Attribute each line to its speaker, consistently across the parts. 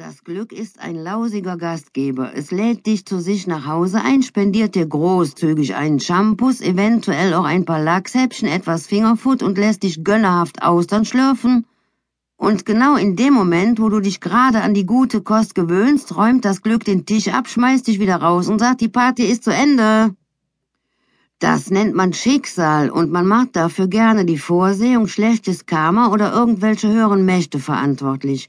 Speaker 1: Das Glück ist ein lausiger Gastgeber. Es lädt dich zu sich nach Hause ein, spendiert dir großzügig einen Shampoos, eventuell auch ein paar Lachshäppchen, etwas Fingerfood und lässt dich gönnerhaft Austern schlürfen. Und genau in dem Moment, wo du dich gerade an die gute Kost gewöhnst, räumt das Glück den Tisch ab, schmeißt dich wieder raus und sagt, die Party ist zu Ende. Das nennt man Schicksal und man macht dafür gerne die Vorsehung, schlechtes Karma oder irgendwelche höheren Mächte verantwortlich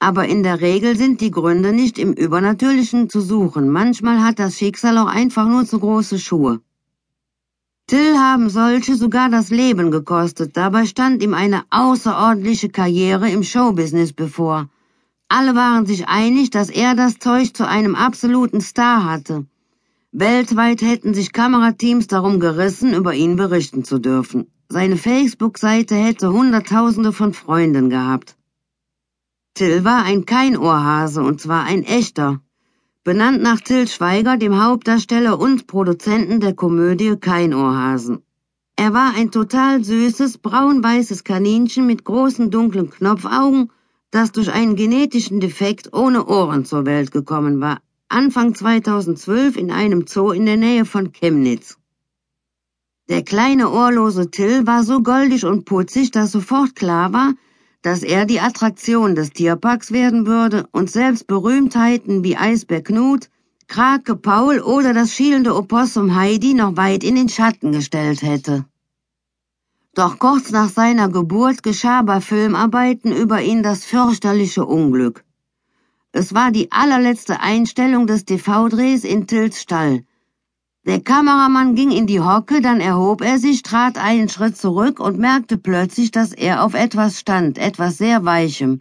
Speaker 1: aber in der Regel sind die Gründe nicht im Übernatürlichen zu suchen. Manchmal hat das Schicksal auch einfach nur zu große Schuhe. Till haben solche sogar das Leben gekostet. Dabei stand ihm eine außerordentliche Karriere im Showbusiness bevor. Alle waren sich einig, dass er das Zeug zu einem absoluten Star hatte. Weltweit hätten sich Kamerateams darum gerissen, über ihn berichten zu dürfen. Seine Facebook-Seite hätte Hunderttausende von Freunden gehabt. Till war ein Keinohrhase und zwar ein echter. Benannt nach Till Schweiger, dem Hauptdarsteller und Produzenten der Komödie Keinohrhasen. Er war ein total süßes, braun-weißes Kaninchen mit großen dunklen Knopfaugen, das durch einen genetischen Defekt ohne Ohren zur Welt gekommen war. Anfang 2012 in einem Zoo in der Nähe von Chemnitz. Der kleine ohrlose Till war so goldig und putzig, dass sofort klar war, dass er die Attraktion des Tierparks werden würde und selbst Berühmtheiten wie Eisbär Knut, Krake Paul oder das schielende Opossum Heidi noch weit in den Schatten gestellt hätte. Doch kurz nach seiner Geburt geschah bei Filmarbeiten über ihn das fürchterliche Unglück. Es war die allerletzte Einstellung des TV-Drehs in Tills Stall, der Kameramann ging in die Hocke, dann erhob er sich, trat einen Schritt zurück und merkte plötzlich, dass er auf etwas stand, etwas sehr Weichem.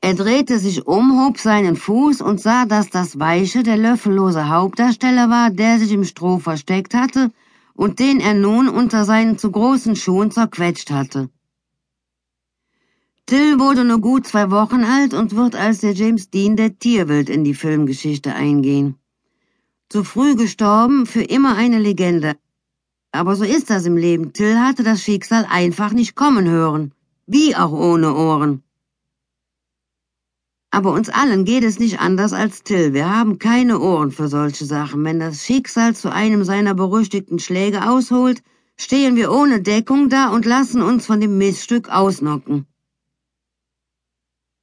Speaker 1: Er drehte sich um, hob seinen Fuß und sah, dass das Weiche der löffellose Hauptdarsteller war, der sich im Stroh versteckt hatte und den er nun unter seinen zu großen Schuhen zerquetscht hatte. Till wurde nur gut zwei Wochen alt und wird als der James Dean der Tierwelt in die Filmgeschichte eingehen. Zu früh gestorben, für immer eine Legende. Aber so ist das im Leben. Till hatte das Schicksal einfach nicht kommen hören. Wie auch ohne Ohren. Aber uns allen geht es nicht anders als Till. Wir haben keine Ohren für solche Sachen. Wenn das Schicksal zu einem seiner berüchtigten Schläge ausholt, stehen wir ohne Deckung da und lassen uns von dem Missstück ausnocken.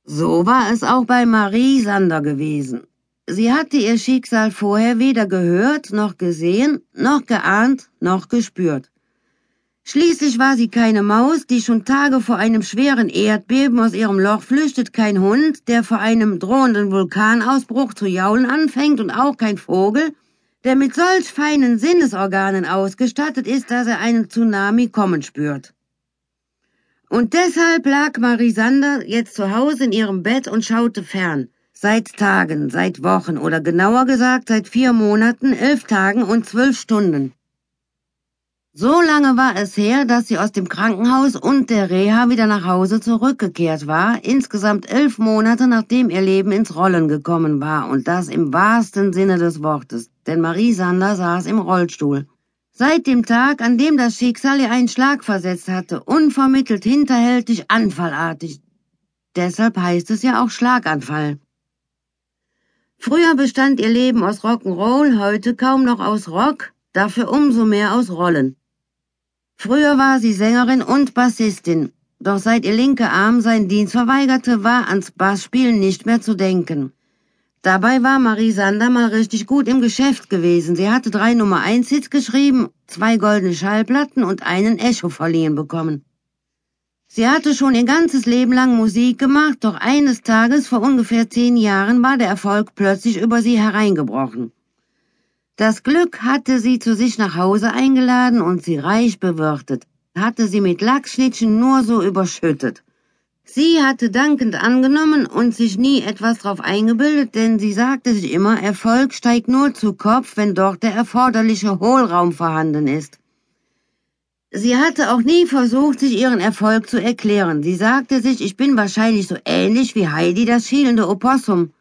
Speaker 1: So war es auch bei Marie Sander gewesen. Sie hatte ihr Schicksal vorher weder gehört, noch gesehen, noch geahnt, noch gespürt. Schließlich war sie keine Maus, die schon Tage vor einem schweren Erdbeben aus ihrem Loch flüchtet, kein Hund, der vor einem drohenden Vulkanausbruch zu jaulen anfängt und auch kein Vogel, der mit solch feinen Sinnesorganen ausgestattet ist, dass er einen Tsunami kommen spürt. Und deshalb lag Marie Sander jetzt zu Hause in ihrem Bett und schaute fern, Seit Tagen, seit Wochen oder genauer gesagt seit vier Monaten, elf Tagen und zwölf Stunden. So lange war es her, dass sie aus dem Krankenhaus und der Reha wieder nach Hause zurückgekehrt war, insgesamt elf Monate nachdem ihr Leben ins Rollen gekommen war, und das im wahrsten Sinne des Wortes, denn Marie Sander saß im Rollstuhl. Seit dem Tag, an dem das Schicksal ihr einen Schlag versetzt hatte, unvermittelt, hinterhältig, anfallartig. Deshalb heißt es ja auch Schlaganfall. Früher bestand ihr Leben aus Rock'n'Roll, heute kaum noch aus Rock, dafür umso mehr aus Rollen. Früher war sie Sängerin und Bassistin, doch seit ihr linker Arm seinen Dienst verweigerte, war ans Bassspielen nicht mehr zu denken. Dabei war Marie Sander mal richtig gut im Geschäft gewesen. Sie hatte drei Nummer 1 Hits geschrieben, zwei goldene Schallplatten und einen Echo verliehen bekommen. Sie hatte schon ihr ganzes Leben lang Musik gemacht, doch eines Tages vor ungefähr zehn Jahren war der Erfolg plötzlich über sie hereingebrochen. Das Glück hatte sie zu sich nach Hause eingeladen und sie reich bewirtet, hatte sie mit Lachsschnittchen nur so überschüttet. Sie hatte dankend angenommen und sich nie etwas drauf eingebildet, denn sie sagte sich immer, Erfolg steigt nur zu Kopf, wenn dort der erforderliche Hohlraum vorhanden ist. Sie hatte auch nie versucht, sich ihren Erfolg zu erklären. Sie sagte sich, ich bin wahrscheinlich so ähnlich wie Heidi das schielende Opossum.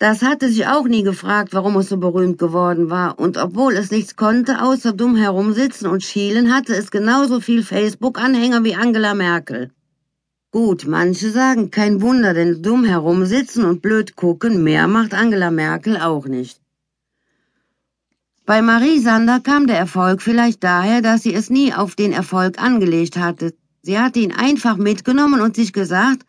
Speaker 1: Das hatte sich auch nie gefragt, warum es so berühmt geworden war, und obwohl es nichts konnte, außer dumm herumsitzen und schielen, hatte es genauso viel Facebook-Anhänger wie Angela Merkel. Gut, manche sagen, kein Wunder, denn dumm herumsitzen und blöd gucken, mehr macht Angela Merkel auch nicht. Bei Marie Sander kam der Erfolg vielleicht daher, dass sie es nie auf den Erfolg angelegt hatte. Sie hatte ihn einfach mitgenommen und sich gesagt,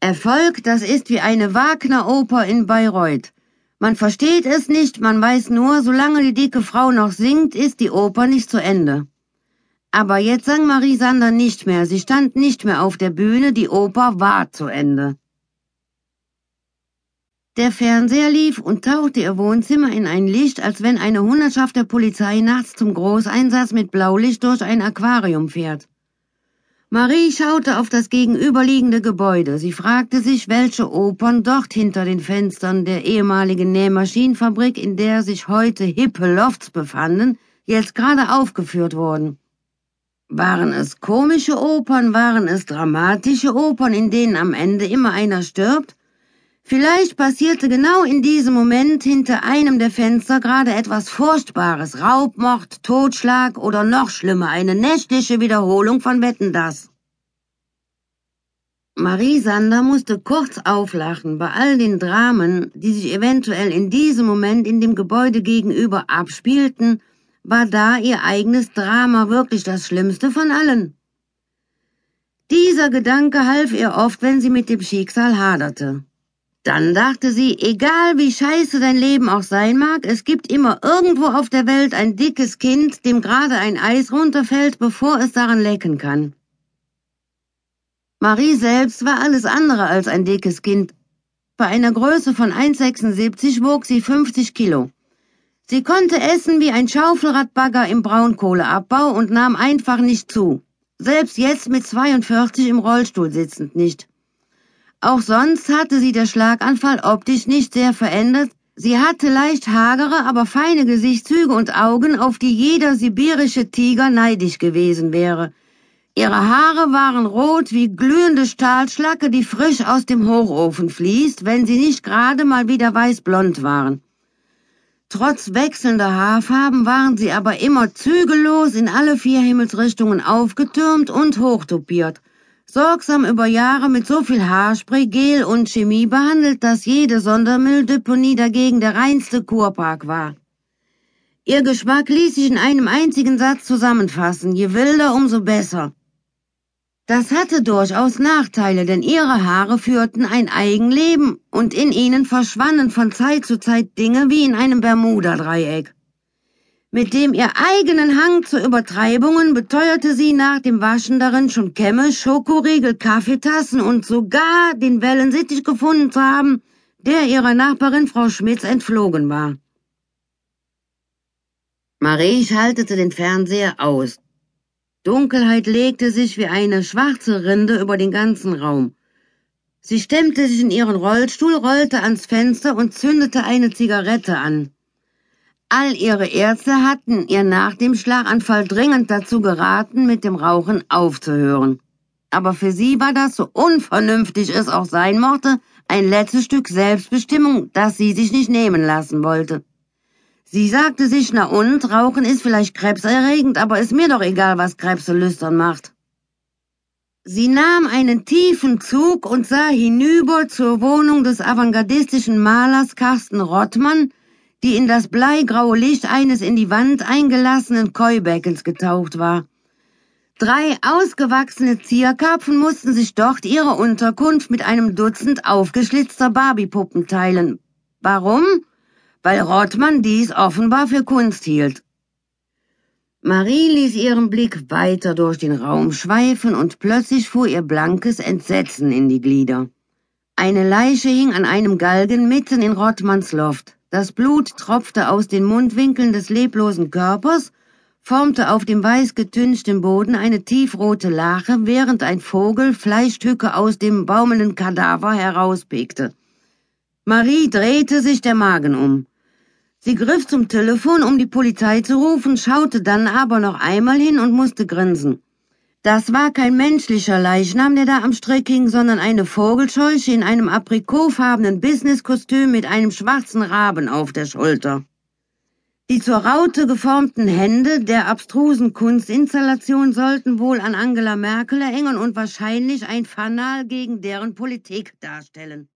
Speaker 1: Erfolg, das ist wie eine Wagner-Oper in Bayreuth. Man versteht es nicht, man weiß nur, solange die dicke Frau noch singt, ist die Oper nicht zu Ende. Aber jetzt sang Marie Sander nicht mehr, sie stand nicht mehr auf der Bühne, die Oper war zu Ende. Der Fernseher lief und tauchte ihr Wohnzimmer in ein Licht, als wenn eine Hundertschaft der Polizei nachts zum Großeinsatz mit Blaulicht durch ein Aquarium fährt. Marie schaute auf das gegenüberliegende Gebäude. Sie fragte sich, welche Opern dort hinter den Fenstern der ehemaligen Nähmaschinenfabrik, in der sich heute hippe Lofts befanden, jetzt gerade aufgeführt wurden. Waren es komische Opern, waren es dramatische Opern, in denen am Ende immer einer stirbt? Vielleicht passierte genau in diesem Moment hinter einem der Fenster gerade etwas Furchtbares, Raubmord, Totschlag oder noch schlimmer, eine nächtliche Wiederholung von Wetten das. Marie Sander musste kurz auflachen bei all den Dramen, die sich eventuell in diesem Moment in dem Gebäude gegenüber abspielten, war da ihr eigenes Drama wirklich das Schlimmste von allen. Dieser Gedanke half ihr oft, wenn sie mit dem Schicksal haderte. Dann dachte sie, egal wie scheiße dein Leben auch sein mag, es gibt immer irgendwo auf der Welt ein dickes Kind, dem gerade ein Eis runterfällt, bevor es daran lecken kann. Marie selbst war alles andere als ein dickes Kind. Bei einer Größe von 1,76 wog sie 50 Kilo. Sie konnte essen wie ein Schaufelradbagger im Braunkohleabbau und nahm einfach nicht zu. Selbst jetzt mit 42 im Rollstuhl sitzend nicht. Auch sonst hatte sie der Schlaganfall optisch nicht sehr verändert. Sie hatte leicht hagere, aber feine Gesichtszüge und Augen, auf die jeder sibirische Tiger neidisch gewesen wäre. Ihre Haare waren rot wie glühende Stahlschlacke, die frisch aus dem Hochofen fließt, wenn sie nicht gerade mal wieder weißblond waren. Trotz wechselnder Haarfarben waren sie aber immer zügellos in alle vier Himmelsrichtungen aufgetürmt und hochtopiert sorgsam über Jahre mit so viel Haarspray, Gel und Chemie behandelt, dass jede Sondermülldeponie dagegen der reinste Kurpark war. Ihr Geschmack ließ sich in einem einzigen Satz zusammenfassen, je wilder, umso besser. Das hatte durchaus Nachteile, denn ihre Haare führten ein Eigenleben und in ihnen verschwanden von Zeit zu Zeit Dinge wie in einem Bermuda-Dreieck. Mit dem ihr eigenen Hang zu Übertreibungen beteuerte sie nach dem Waschen darin schon Kämme, Schokoriegel, Kaffeetassen und sogar den Wellensittich gefunden zu haben, der ihrer Nachbarin Frau Schmitz entflogen war. Marie schaltete den Fernseher aus. Dunkelheit legte sich wie eine schwarze Rinde über den ganzen Raum. Sie stemmte sich in ihren Rollstuhl, rollte ans Fenster und zündete eine Zigarette an. All ihre Ärzte hatten ihr nach dem Schlaganfall dringend dazu geraten, mit dem Rauchen aufzuhören. Aber für sie war das, so unvernünftig es auch sein mochte, ein letztes Stück Selbstbestimmung, das sie sich nicht nehmen lassen wollte. Sie sagte sich, na und, Rauchen ist vielleicht krebserregend, aber ist mir doch egal, was Krebse lüstern macht. Sie nahm einen tiefen Zug und sah hinüber zur Wohnung des avantgardistischen Malers Carsten Rottmann, die in das bleigraue Licht eines in die Wand eingelassenen Keubeckens getaucht war. Drei ausgewachsene Zierkarpfen mussten sich dort ihre Unterkunft mit einem Dutzend aufgeschlitzter Barbiepuppen teilen. Warum? Weil Rottmann dies offenbar für Kunst hielt. Marie ließ ihren Blick weiter durch den Raum schweifen und plötzlich fuhr ihr blankes Entsetzen in die Glieder. Eine Leiche hing an einem Galgen mitten in Rottmanns Loft. Das Blut tropfte aus den Mundwinkeln des leblosen Körpers, formte auf dem weiß getünchten Boden eine tiefrote Lache, während ein Vogel Fleischstücke aus dem baumelnden Kadaver herauspickte. Marie drehte sich der Magen um. Sie griff zum Telefon, um die Polizei zu rufen, schaute dann aber noch einmal hin und musste grinsen. Das war kein menschlicher Leichnam, der da am Strick hing, sondern eine Vogelscheuche in einem aprikotfarbenen Businesskostüm mit einem schwarzen Raben auf der Schulter. Die zur Raute geformten Hände der abstrusen Kunstinstallation sollten wohl an Angela Merkel erinnern und wahrscheinlich ein Fanal gegen deren Politik darstellen.